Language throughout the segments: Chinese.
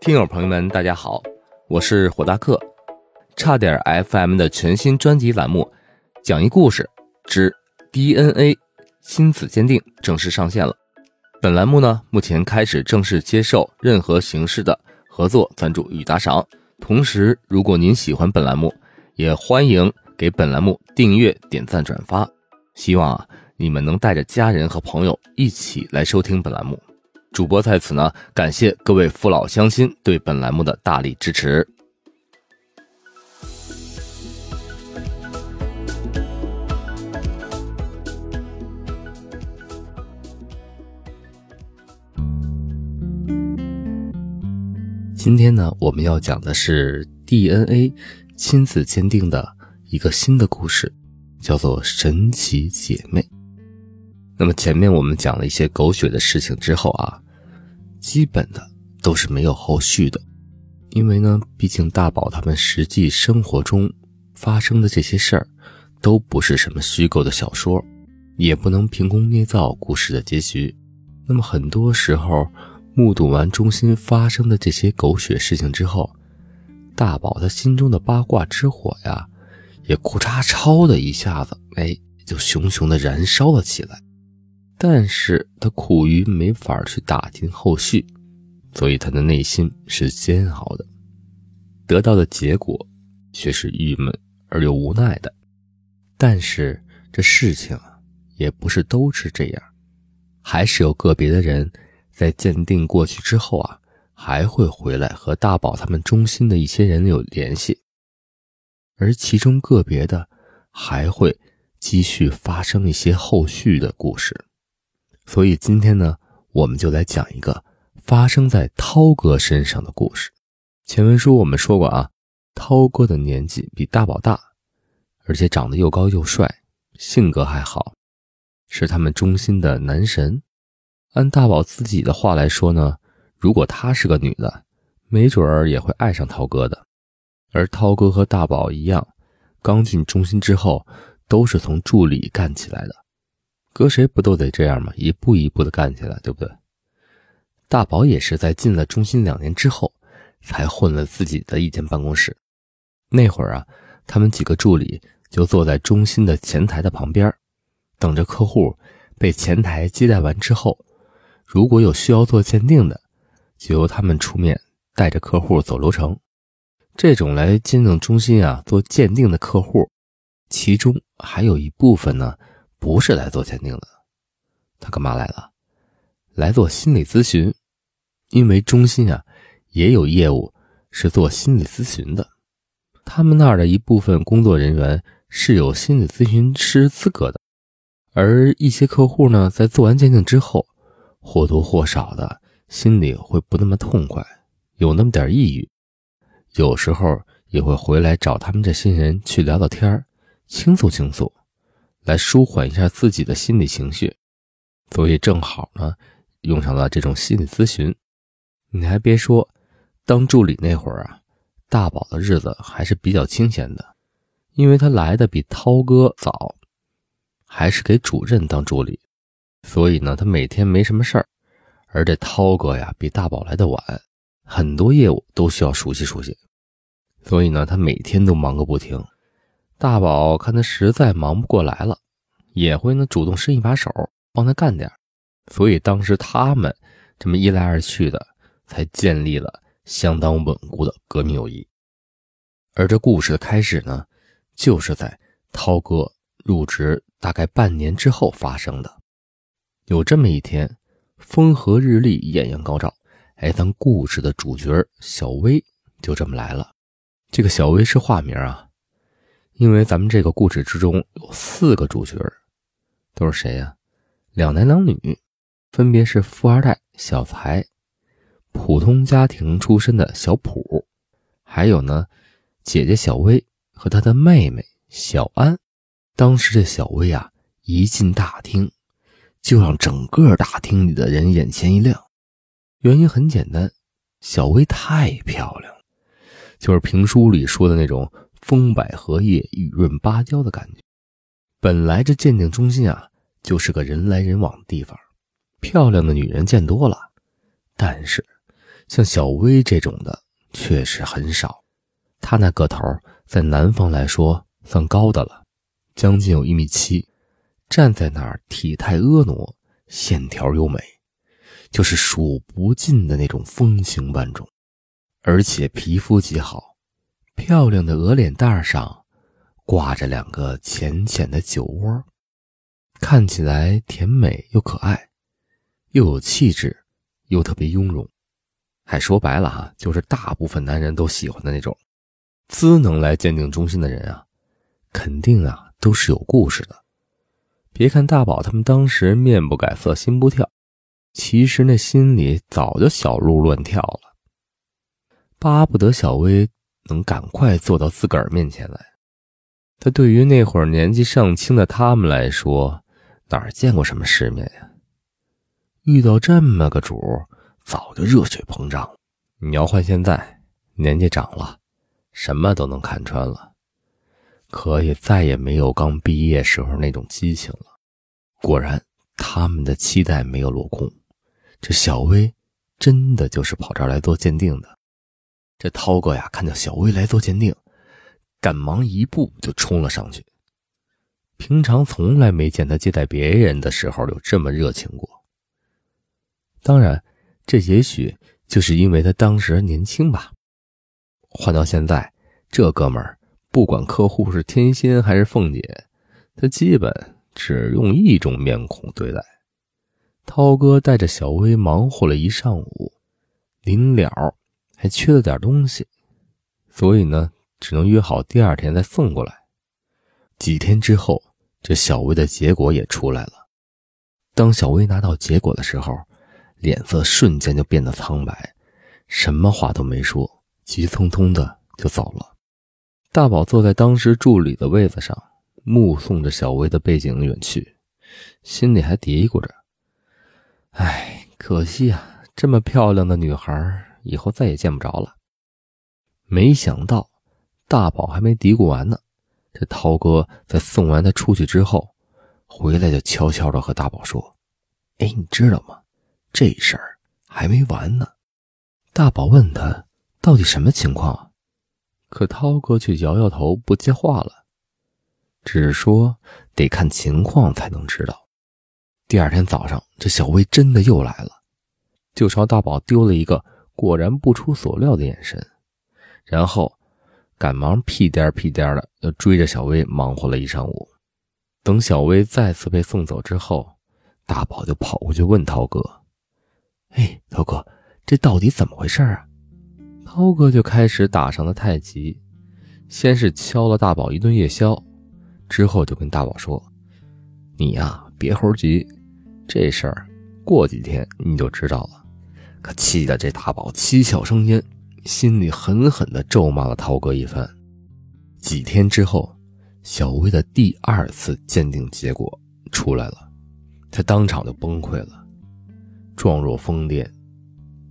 听友朋友们，大家好，我是火大客，差点 FM 的全新专辑栏目《讲一故事之 DNA 亲子鉴定》正式上线了。本栏目呢，目前开始正式接受任何形式的合作赞助与打赏。同时，如果您喜欢本栏目，也欢迎给本栏目订阅、点赞、转发。希望啊，你们能带着家人和朋友一起来收听本栏目。主播在此呢，感谢各位父老乡亲对本栏目的大力支持。今天呢，我们要讲的是 DNA 亲子鉴定的一个新的故事，叫做《神奇姐妹》。那么前面我们讲了一些狗血的事情之后啊，基本的都是没有后续的，因为呢，毕竟大宝他们实际生活中发生的这些事儿，都不是什么虚构的小说，也不能凭空捏造故事的结局。那么很多时候，目睹完中心发生的这些狗血事情之后，大宝他心中的八卦之火呀，也咕嚓超的一下子，哎，就熊熊的燃烧了起来。但是他苦于没法去打听后续，所以他的内心是煎熬的，得到的结果却是郁闷而又无奈的。但是这事情啊也不是都是这样，还是有个别的人在鉴定过去之后啊，还会回来和大宝他们中心的一些人有联系，而其中个别的还会继续发生一些后续的故事。所以今天呢，我们就来讲一个发生在涛哥身上的故事。前文书我们说过啊，涛哥的年纪比大宝大，而且长得又高又帅，性格还好，是他们中心的男神。按大宝自己的话来说呢，如果她是个女的，没准儿也会爱上涛哥的。而涛哥和大宝一样，刚进中心之后，都是从助理干起来的。搁谁不都得这样吗？一步一步的干起来，对不对？大宝也是在进了中心两年之后，才混了自己的一间办公室。那会儿啊，他们几个助理就坐在中心的前台的旁边，等着客户被前台接待完之后，如果有需要做鉴定的，就由他们出面带着客户走流程。这种来鉴定中心啊做鉴定的客户，其中还有一部分呢。不是来做鉴定的，他干嘛来了？来做心理咨询，因为中心啊也有业务是做心理咨询的，他们那儿的一部分工作人员是有心理咨询师资格的，而一些客户呢，在做完鉴定之后，或多或少的心里会不那么痛快，有那么点抑郁，有时候也会回来找他们这些人去聊聊天倾诉倾诉。来舒缓一下自己的心理情绪，所以正好呢，用上了这种心理咨询。你还别说，当助理那会儿啊，大宝的日子还是比较清闲的，因为他来的比涛哥早，还是给主任当助理，所以呢，他每天没什么事儿。而这涛哥呀，比大宝来的晚，很多业务都需要熟悉熟悉，所以呢，他每天都忙个不停。大宝看他实在忙不过来了，也会呢主动伸一把手帮他干点所以当时他们这么一来二去的，才建立了相当稳固的革命友谊。而这故事的开始呢，就是在涛哥入职大概半年之后发生的。有这么一天，风和日丽，艳阳高照，哎，咱故事的主角小薇就这么来了。这个小薇是化名啊。因为咱们这个故事之中有四个主角，都是谁呀？两男两女，分别是富二代小财、普通家庭出身的小普，还有呢姐姐小薇和她的妹妹小安。当时这小薇啊一进大厅，就让整个大厅里的人眼前一亮。原因很简单，小薇太漂亮，就是评书里说的那种。风摆荷叶，雨润芭蕉的感觉。本来这鉴定中心啊，就是个人来人往的地方，漂亮的女人见多了。但是，像小薇这种的确实很少。她那个头在南方来说算高的了，将近有一米七，站在那儿体态婀娜，线条优美，就是数不尽的那种风情万种，而且皮肤极好，漂亮的鹅脸蛋上挂着两个浅浅的酒窝，看起来甜美又可爱，又有气质，又特别雍容。还说白了哈，就是大部分男人都喜欢的那种，资能来鉴定中心的人啊，肯定啊都是有故事的。别看大宝他们当时面不改色心不跳，其实那心里早就小鹿乱跳了，巴不得小薇能赶快坐到自个儿面前来。他对于那会儿年纪尚轻的他们来说，哪儿见过什么世面呀？遇到这么个主。早就热血膨胀。你要换现在，年纪长了，什么都能看穿了，可也再也没有刚毕业时候那种激情了。果然，他们的期待没有落空。这小薇真的就是跑这儿来做鉴定的。这涛哥呀，看到小薇来做鉴定，赶忙一步就冲了上去。平常从来没见他接待别人的时候有这么热情过。当然。这也许就是因为他当时年轻吧。换到现在，这哥们儿不管客户是天心还是凤姐，他基本只用一种面孔对待。涛哥带着小薇忙活了一上午，临了还缺了点东西，所以呢，只能约好第二天再送过来。几天之后，这小薇的结果也出来了。当小薇拿到结果的时候，脸色瞬间就变得苍白，什么话都没说，急匆匆的就走了。大宝坐在当时助理的位子上，目送着小薇的背影远去，心里还嘀咕着：“哎，可惜啊，这么漂亮的女孩，以后再也见不着了。”没想到，大宝还没嘀咕完呢，这涛哥在送完他出去之后，回来就悄悄的和大宝说：“哎，你知道吗？”这事儿还没完呢，大宝问他到底什么情况，可涛哥却摇摇头不接话了，只是说得看情况才能知道。第二天早上，这小薇真的又来了，就朝大宝丢了一个果然不出所料的眼神，然后赶忙屁颠屁颠的又追着小薇忙活了一上午。等小薇再次被送走之后，大宝就跑过去问涛哥。哎，涛哥，这到底怎么回事啊？涛哥就开始打上了太极，先是敲了大宝一顿夜宵，之后就跟大宝说：“你呀，别猴急，这事儿过几天你就知道了。”可气得这大宝七窍生烟，心里狠狠地咒骂了涛哥一番。几天之后，小薇的第二次鉴定结果出来了，他当场就崩溃了。状若疯癫，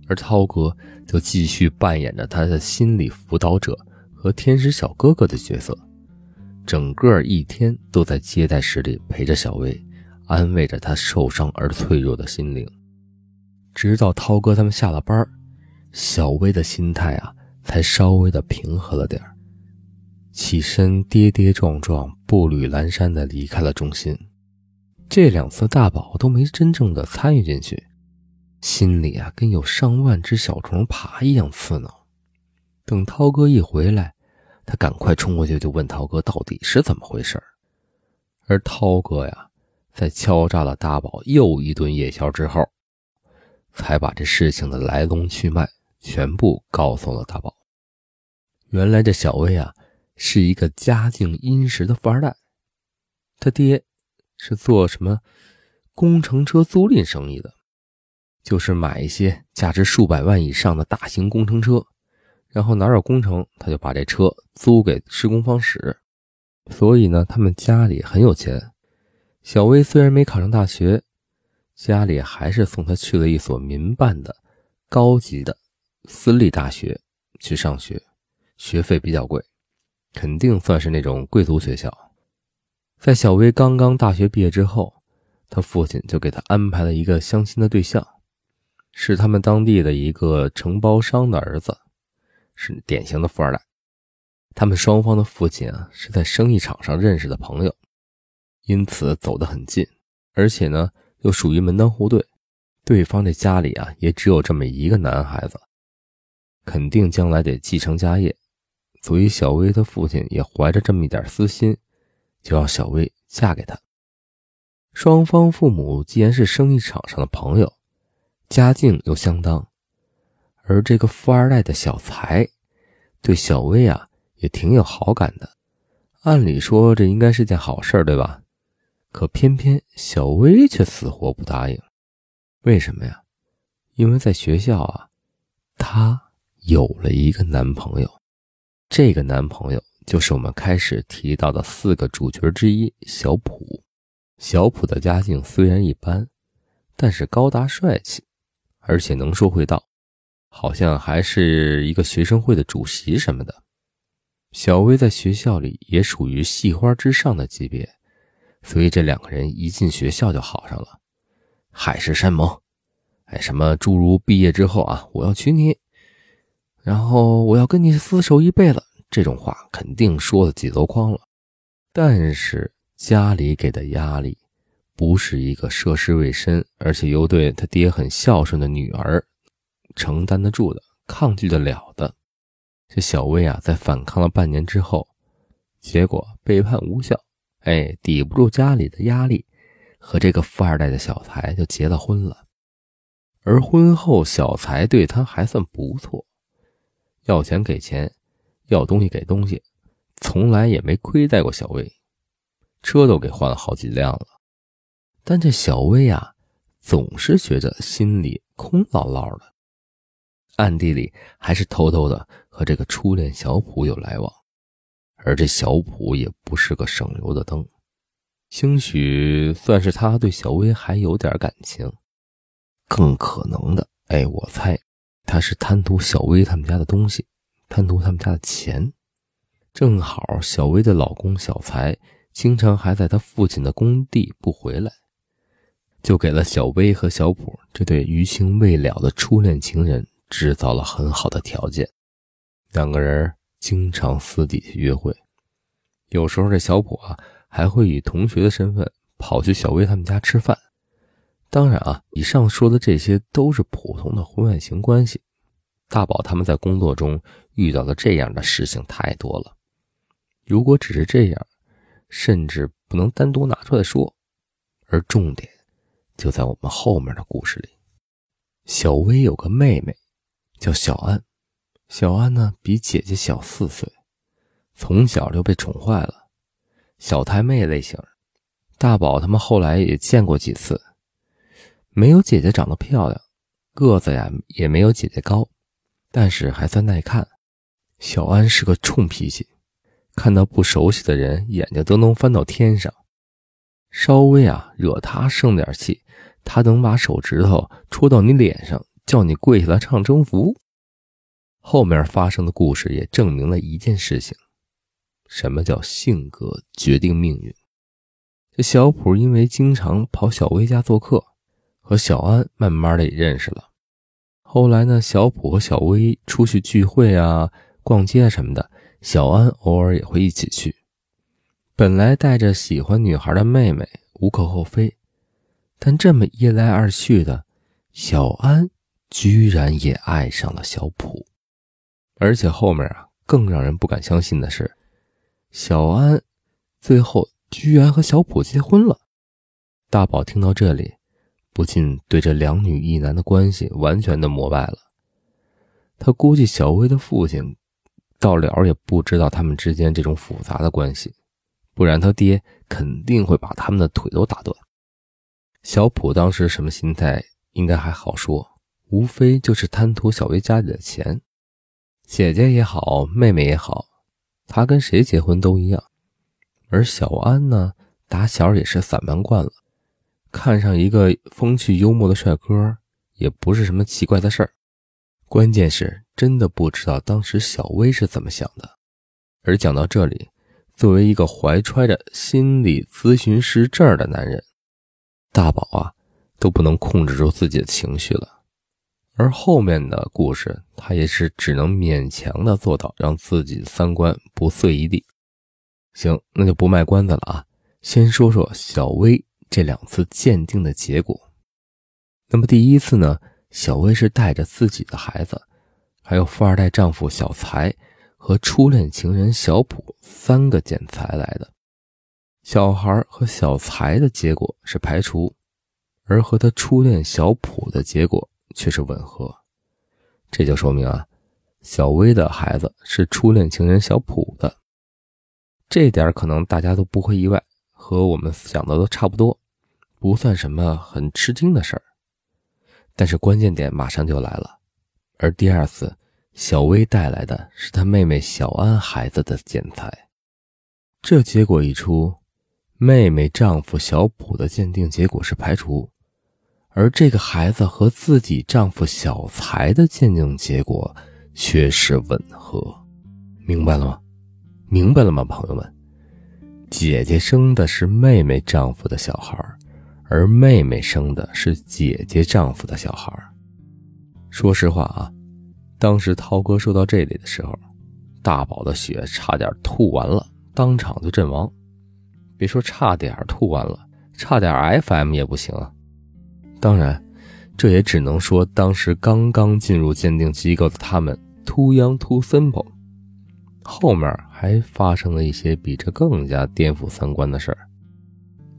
而涛哥就继续扮演着他的心理辅导者和天使小哥哥的角色，整个一天都在接待室里陪着小薇，安慰着她受伤而脆弱的心灵。直到涛哥他们下了班，小薇的心态啊才稍微的平和了点起身跌跌撞撞、步履蹒跚的离开了中心。这两次大宝都没真正的参与进去。心里啊，跟有上万只小虫爬一样刺挠。等涛哥一回来，他赶快冲过去就问涛哥到底是怎么回事而涛哥呀，在敲诈了大宝又一顿夜宵之后，才把这事情的来龙去脉全部告诉了大宝。原来这小薇啊，是一个家境殷实的富二代，他爹是做什么工程车租赁生意的。就是买一些价值数百万以上的大型工程车，然后哪有工程，他就把这车租给施工方使。所以呢，他们家里很有钱。小薇虽然没考上大学，家里还是送他去了一所民办的高级的私立大学去上学，学费比较贵，肯定算是那种贵族学校。在小薇刚刚大学毕业之后，他父亲就给他安排了一个相亲的对象。是他们当地的一个承包商的儿子，是典型的富二代。他们双方的父亲啊是在生意场上认识的朋友，因此走得很近，而且呢又属于门当户对。对方这家里啊也只有这么一个男孩子，肯定将来得继承家业，所以小薇的父亲也怀着这么一点私心，就让小薇嫁给他。双方父母既然是生意场上的朋友，家境又相当，而这个富二代的小财对小薇啊也挺有好感的。按理说这应该是件好事，对吧？可偏偏小薇却死活不答应。为什么呀？因为在学校啊，她有了一个男朋友，这个男朋友就是我们开始提到的四个主角之一小普。小普的家境虽然一般，但是高大帅气，而且能说会道，好像还是一个学生会的主席什么的。小薇在学校里也属于系花之上的级别，所以这两个人一进学校就好上了，海誓山盟，哎，什么诸如毕业之后啊，我要娶你，然后我要跟你厮守一辈子，这种话肯定说的几箩筐了，但是。家里给的压力，不是一个涉世未深，而且又对他爹很孝顺的女儿承担得住的、抗拒得了的。这小薇啊，在反抗了半年之后，结果背叛无效，哎，抵不住家里的压力，和这个富二代的小财就结了婚了。而婚后，小财对他还算不错，要钱给钱，要东西给东西，从来也没亏待过小薇。车都给换了好几辆了，但这小薇啊，总是觉着心里空落落的，暗地里还是偷偷的和这个初恋小普有来往，而这小普也不是个省油的灯，兴许算是他对小薇还有点感情，更可能的，哎，我猜他是贪图小薇他们家的东西，贪图他们家的钱，正好小薇的老公小财。经常还在他父亲的工地不回来，就给了小薇和小普这对余情未了的初恋情人制造了很好的条件。两个人经常私底下约会，有时候这小普啊还会以同学的身份跑去小薇他们家吃饭。当然啊，以上说的这些都是普通的婚外情关系。大宝他们在工作中遇到的这样的事情太多了，如果只是这样。甚至不能单独拿出来说，而重点就在我们后面的故事里。小薇有个妹妹，叫小安。小安呢比姐姐小四岁，从小就被宠坏了，小太妹类型。大宝他们后来也见过几次，没有姐姐长得漂亮，个子呀也没有姐姐高，但是还算耐看。小安是个冲脾气。看到不熟悉的人，眼睛都能翻到天上。稍微啊惹他生点气，他能把手指头戳到你脸上，叫你跪下来唱征服。后面发生的故事也证明了一件事情：什么叫性格决定命运？这小普因为经常跑小薇家做客，和小安慢慢的也认识了。后来呢，小普和小薇出去聚会啊、逛街什么的。小安偶尔也会一起去。本来带着喜欢女孩的妹妹无可厚非，但这么一来二去的，小安居然也爱上了小普。而且后面啊，更让人不敢相信的是，小安最后居然和小普结婚了。大宝听到这里，不禁对这两女一男的关系完全的膜拜了。他估计小薇的父亲。到了也不知道他们之间这种复杂的关系，不然他爹肯定会把他们的腿都打断。小普当时什么心态，应该还好说，无非就是贪图小薇家里的钱。姐姐也好，妹妹也好，他跟谁结婚都一样。而小安呢，打小也是散漫惯了，看上一个风趣幽默的帅哥，也不是什么奇怪的事儿。关键是真的不知道当时小薇是怎么想的。而讲到这里，作为一个怀揣着心理咨询师证的男人，大宝啊都不能控制住自己的情绪了。而后面的故事，他也是只能勉强的做到让自己三观不碎一地。行，那就不卖关子了啊，先说说小薇这两次鉴定的结果。那么第一次呢，小薇是带着自己的孩子，还有富二代丈夫小财和初恋情人小普三个检材来的。小孩和小财的结果是排除，而和他初恋小普的结果却是吻合。这就说明啊，小薇的孩子是初恋情人小普的。这点可能大家都不会意外，和我们想的都差不多，不算什么很吃惊的事儿。但是关键点马上就来了，而第二次，小薇带来的是她妹妹小安孩子的检材，这结果一出。妹妹丈夫小普的鉴定结果是排除，而这个孩子和自己丈夫小财的鉴定结果却是吻合，明白了吗？明白了吗，朋友们？姐姐生的是妹妹丈夫的小孩，而妹妹生的是姐姐丈夫的小孩。说实话啊，当时涛哥说到这里的时候，大宝的血差点吐完了，当场就阵亡。别说差点吐完了，差点 FM 也不行啊！当然，这也只能说当时刚刚进入鉴定机构的他们 too young too simple。后面还发生了一些比这更加颠覆三观的事儿，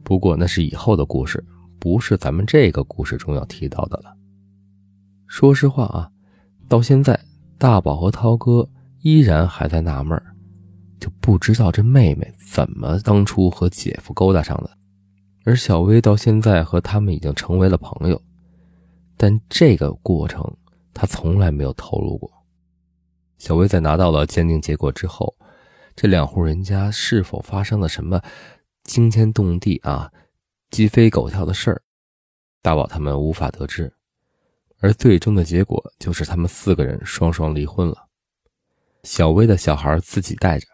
不过那是以后的故事，不是咱们这个故事中要提到的了。说实话啊，到现在大宝和涛哥依然还在纳闷儿。就不知道这妹妹怎么当初和姐夫勾搭上的，而小薇到现在和他们已经成为了朋友，但这个过程她从来没有透露过。小薇在拿到了鉴定结果之后，这两户人家是否发生了什么惊天动地啊、鸡飞狗跳的事儿，大宝他们无法得知，而最终的结果就是他们四个人双双离婚了，小薇的小孩自己带着。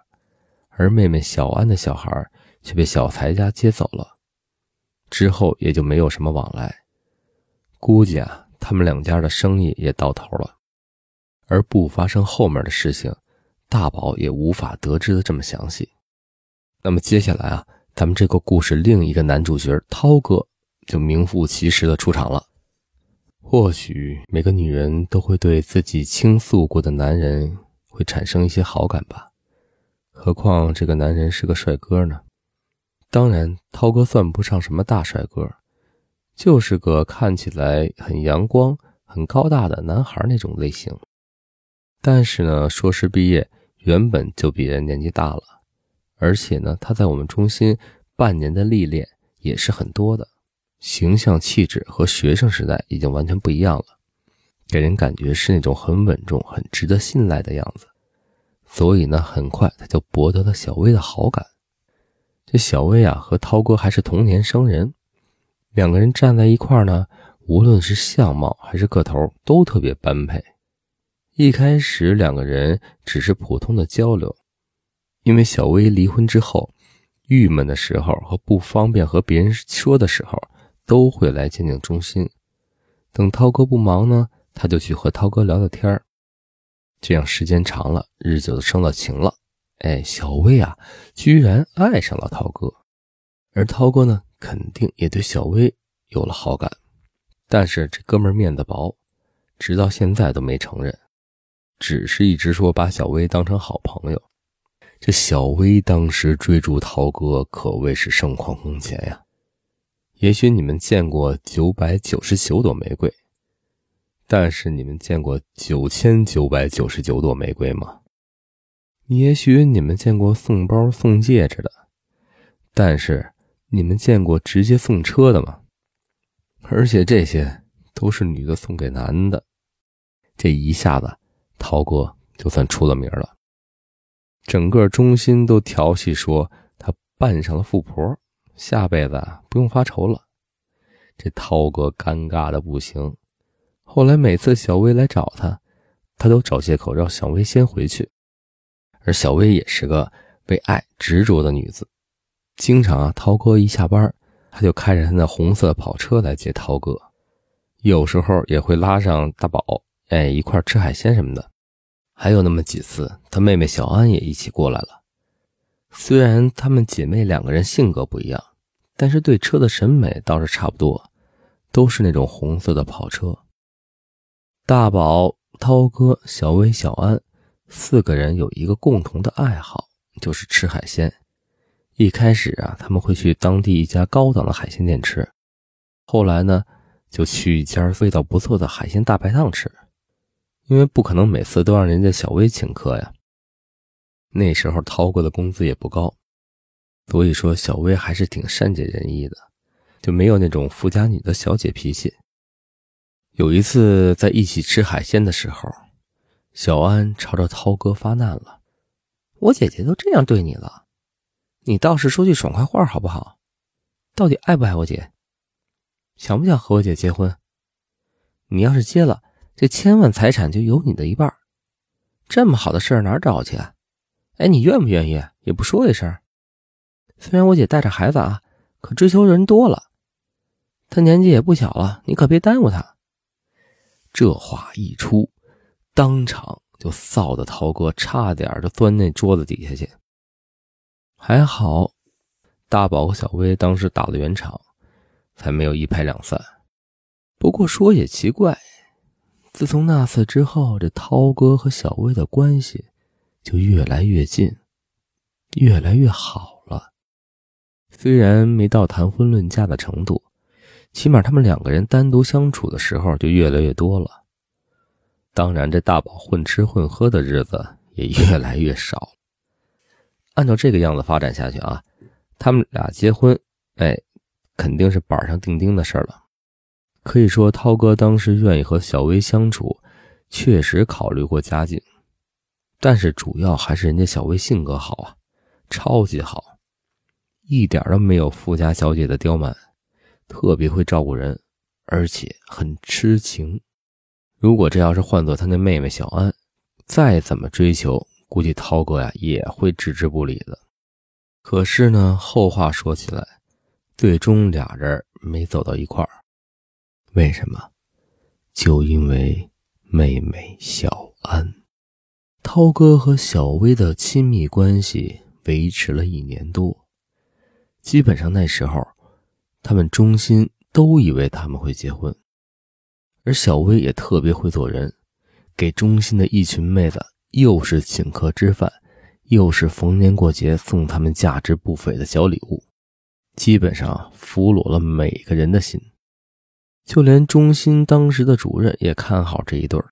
而妹妹小安的小孩却被小财家接走了，之后也就没有什么往来。估计啊，他们两家的生意也到头了。而不发生后面的事情，大宝也无法得知的这么详细。那么接下来啊，咱们这个故事另一个男主角涛哥就名副其实的出场了。或许每个女人都会对自己倾诉过的男人会产生一些好感吧。何况这个男人是个帅哥呢？当然，涛哥算不上什么大帅哥，就是个看起来很阳光、很高大的男孩那种类型。但是呢，硕士毕业原本就比人年纪大了，而且呢，他在我们中心半年的历练也是很多的，形象气质和学生时代已经完全不一样了，给人感觉是那种很稳重、很值得信赖的样子。所以呢，很快他就博得了小薇的好感。这小薇啊，和涛哥还是同年生人，两个人站在一块呢，无论是相貌还是个头，都特别般配。一开始两个人只是普通的交流，因为小薇离婚之后，郁闷的时候和不方便和别人说的时候，都会来鉴定中心。等涛哥不忙呢，他就去和涛哥聊聊天。这样时间长了，日久生了情了。哎，小薇啊，居然爱上了涛哥，而涛哥呢，肯定也对小薇有了好感。但是这哥们面子薄，直到现在都没承认，只是一直说把小薇当成好朋友。这小薇当时追逐涛哥可谓是盛况空前呀。也许你们见过九百九十九朵玫瑰。但是你们见过九千九百九十九朵玫瑰吗？也许你们见过送包送戒指的，但是你们见过直接送车的吗？而且这些都是女的送给男的，这一下子，涛哥就算出了名了，整个中心都调戏说他扮上了富婆，下辈子不用发愁了。这涛哥尴尬的不行。后来每次小薇来找他，他都找借口让小薇先回去。而小薇也是个为爱执着的女子，经常啊，涛哥一下班，她就开着她那红色跑车来接涛哥。有时候也会拉上大宝，哎，一块吃海鲜什么的。还有那么几次，她妹妹小安也一起过来了。虽然她们姐妹两个人性格不一样，但是对车的审美倒是差不多，都是那种红色的跑车。大宝、涛哥、小薇、小安四个人有一个共同的爱好，就是吃海鲜。一开始啊，他们会去当地一家高档的海鲜店吃，后来呢，就去一家味道不错的海鲜大排档吃，因为不可能每次都让人家小薇请客呀。那时候涛哥的工资也不高，所以说小薇还是挺善解人意的，就没有那种富家女的小姐脾气。有一次在一起吃海鲜的时候，小安朝着涛哥发难了：“我姐姐都这样对你了。”你倒是说句爽快话好不好？到底爱不爱我姐？想不想和我姐结婚？你要是结了，这千万财产就有你的一半。这么好的事儿哪找去？哎，你愿不愿意？也不说一声。虽然我姐带着孩子啊，可追求人多了。她年纪也不小了，你可别耽误她。这话一出，当场就臊得涛哥差点就钻那桌子底下去。还好，大宝和小薇当时打了圆场，才没有一拍两散。不过说也奇怪，自从那次之后，这涛哥和小薇的关系就越来越近，越来越好了。虽然没到谈婚论嫁的程度，起码他们两个人单独相处的时候就越来越多了。当然，这大宝混吃混喝的日子也越来越少。按照这个样子发展下去啊，他们俩结婚，哎，肯定是板上钉钉的事了。可以说，涛哥当时愿意和小薇相处，确实考虑过家境，但是主要还是人家小薇性格好啊，超级好，一点都没有富家小姐的刁蛮，特别会照顾人，而且很痴情。如果这要是换做他那妹妹小安，再怎么追求。估计涛哥呀也会置之不理的。可是呢，后话说起来，最终俩人没走到一块儿。为什么？就因为妹妹小安。涛哥和小薇的亲密关系维持了一年多，基本上那时候，他们中心都以为他们会结婚。而小薇也特别会做人，给中心的一群妹子。又是请客吃饭，又是逢年过节送他们价值不菲的小礼物，基本上俘虏了每个人的心。就连中心当时的主任也看好这一对儿。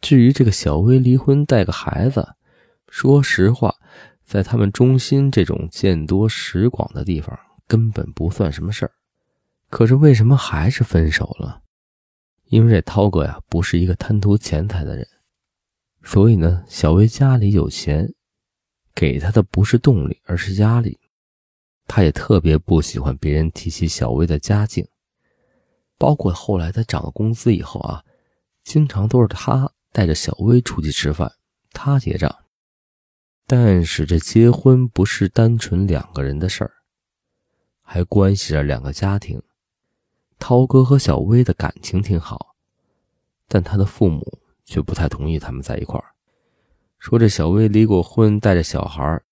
至于这个小薇离婚带个孩子，说实话，在他们中心这种见多识广的地方，根本不算什么事儿。可是为什么还是分手了？因为这涛哥呀，不是一个贪图钱财的人。所以呢，小薇家里有钱，给她的不是动力，而是压力。她也特别不喜欢别人提起小薇的家境，包括后来她涨了工资以后啊，经常都是他带着小薇出去吃饭，他结账。但是这结婚不是单纯两个人的事儿，还关系着两个家庭。涛哥和小薇的感情挺好，但他的父母。却不太同意他们在一块儿，说这小薇离过婚，带着小孩儿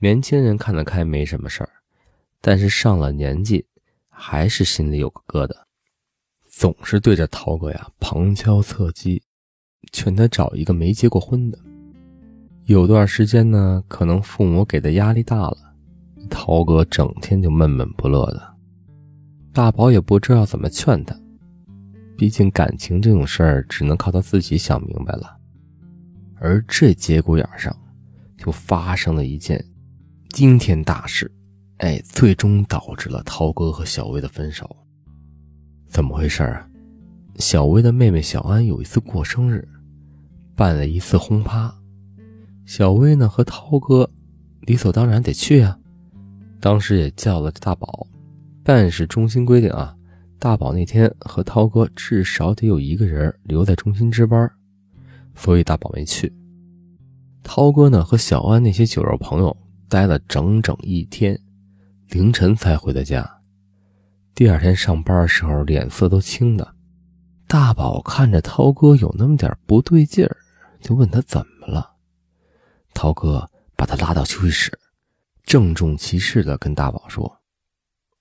年轻人看得开没什么事儿，但是上了年纪，还是心里有个疙瘩，总是对着涛哥呀旁敲侧击，劝他找一个没结过婚的。有段时间呢，可能父母给的压力大了，涛哥整天就闷闷不乐的，大宝也不知道怎么劝他。毕竟感情这种事儿，只能靠他自己想明白了。而这节骨眼上，就发生了一件惊天大事，哎，最终导致了涛哥和小薇的分手。怎么回事啊？小薇的妹妹小安有一次过生日，办了一次轰趴，小薇呢和涛哥理所当然得去啊。当时也叫了大宝，但是中心规定啊。大宝那天和涛哥至少得有一个人留在中心值班，所以大宝没去。涛哥呢和小安那些酒肉朋友待了整整一天，凌晨才回的家。第二天上班的时候脸色都青的，大宝看着涛哥有那么点不对劲儿，就问他怎么了。涛哥把他拉到休息室，郑重其事的跟大宝说：“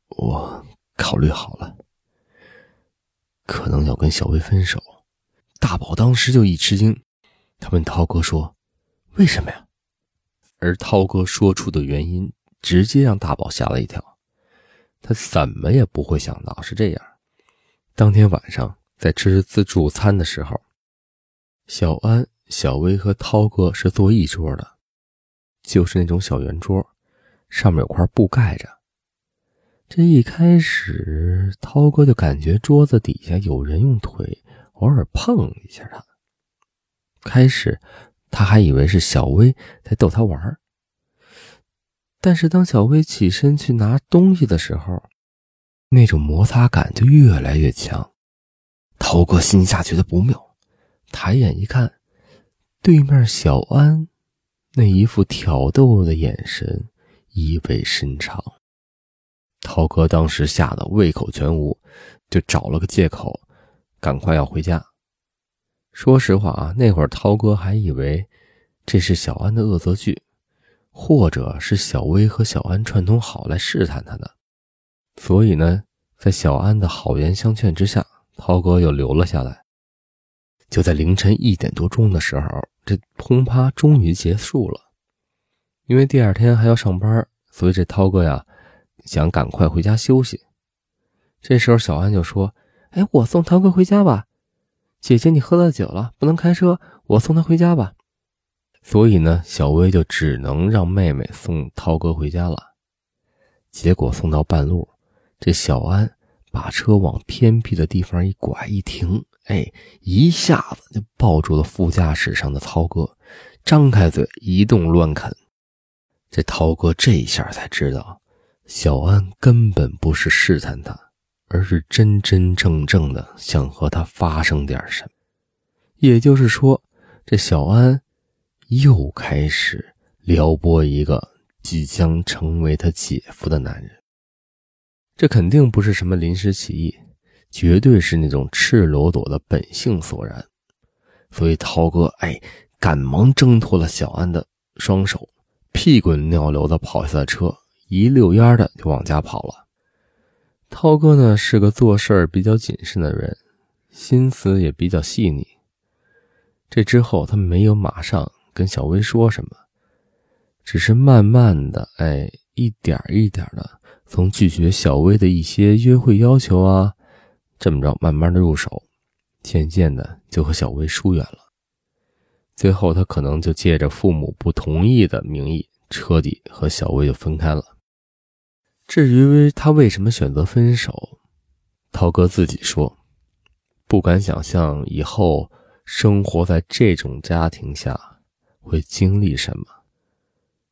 我考虑好了，可能要跟小薇分手。”大宝当时就一吃惊，他问涛哥说：“为什么呀？”而涛哥说出的原因，直接让大宝吓了一跳。他怎么也不会想到是这样。当天晚上。在吃自助餐的时候，小安、小薇和涛哥是坐一桌的，就是那种小圆桌，上面有块布盖着。这一开始，涛哥就感觉桌子底下有人用腿偶尔碰一下他。开始，他还以为是小薇在逗他玩但是当小薇起身去拿东西的时候，那种摩擦感就越来越强。涛哥心下觉得不妙，抬眼一看，对面小安那一副挑逗的眼神意味深长。涛哥当时吓得胃口全无，就找了个借口，赶快要回家。说实话啊，那会儿涛哥还以为这是小安的恶作剧，或者是小薇和小安串通好来试探他的。所以呢，在小安的好言相劝之下。涛哥又留了下来。就在凌晨一点多钟的时候，这轰趴终于结束了。因为第二天还要上班，所以这涛哥呀想赶快回家休息。这时候小安就说：“哎，我送涛哥回家吧，姐姐你喝了酒了，不能开车，我送他回家吧。”所以呢，小薇就只能让妹妹送涛哥回家了。结果送到半路，这小安。把车往偏僻的地方一拐一停，哎，一下子就抱住了副驾驶上的涛哥，张开嘴一动乱啃。这涛哥这一下才知道，小安根本不是试探他，而是真真正正的想和他发生点什么。也就是说，这小安又开始撩拨一个即将成为他姐夫的男人。这肯定不是什么临时起意，绝对是那种赤裸裸的本性所然。所以涛哥哎，赶忙挣脱了小安的双手，屁滚尿流的跑下了车，一溜烟的就往家跑了。涛哥呢是个做事比较谨慎的人，心思也比较细腻。这之后他没有马上跟小薇说什么，只是慢慢的哎，一点一点的。从拒绝小薇的一些约会要求啊，这么着慢慢的入手，渐渐的就和小薇疏远了。最后他可能就借着父母不同意的名义，彻底和小薇就分开了。至于他为什么选择分手，涛哥自己说，不敢想象以后生活在这种家庭下会经历什么。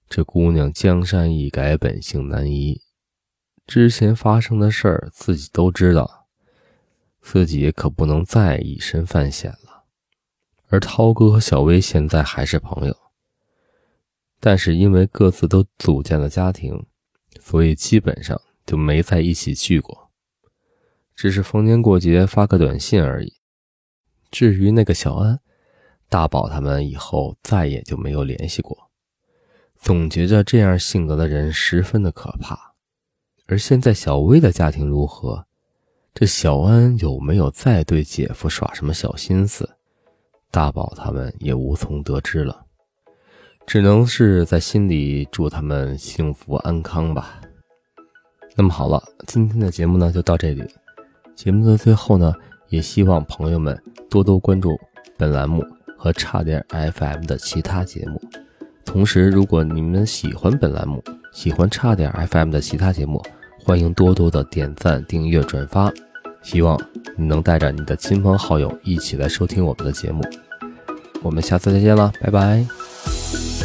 这姑娘江山易改，本性难移。之前发生的事儿自己都知道，自己可不能再以身犯险了。而涛哥和小薇现在还是朋友，但是因为各自都组建了家庭，所以基本上就没在一起聚过，只是逢年过节发个短信而已。至于那个小安，大宝他们以后再也就没有联系过。总觉着这样性格的人十分的可怕。而现在小薇的家庭如何？这小安有没有再对姐夫耍什么小心思？大宝他们也无从得知了，只能是在心里祝他们幸福安康吧。那么好了，今天的节目呢就到这里。节目的最后呢，也希望朋友们多多关注本栏目和差点 FM 的其他节目。同时，如果你们喜欢本栏目，喜欢差点 FM 的其他节目，欢迎多多的点赞、订阅、转发。希望你能带着你的亲朋好友一起来收听我们的节目。我们下次再见了，拜拜。Bye.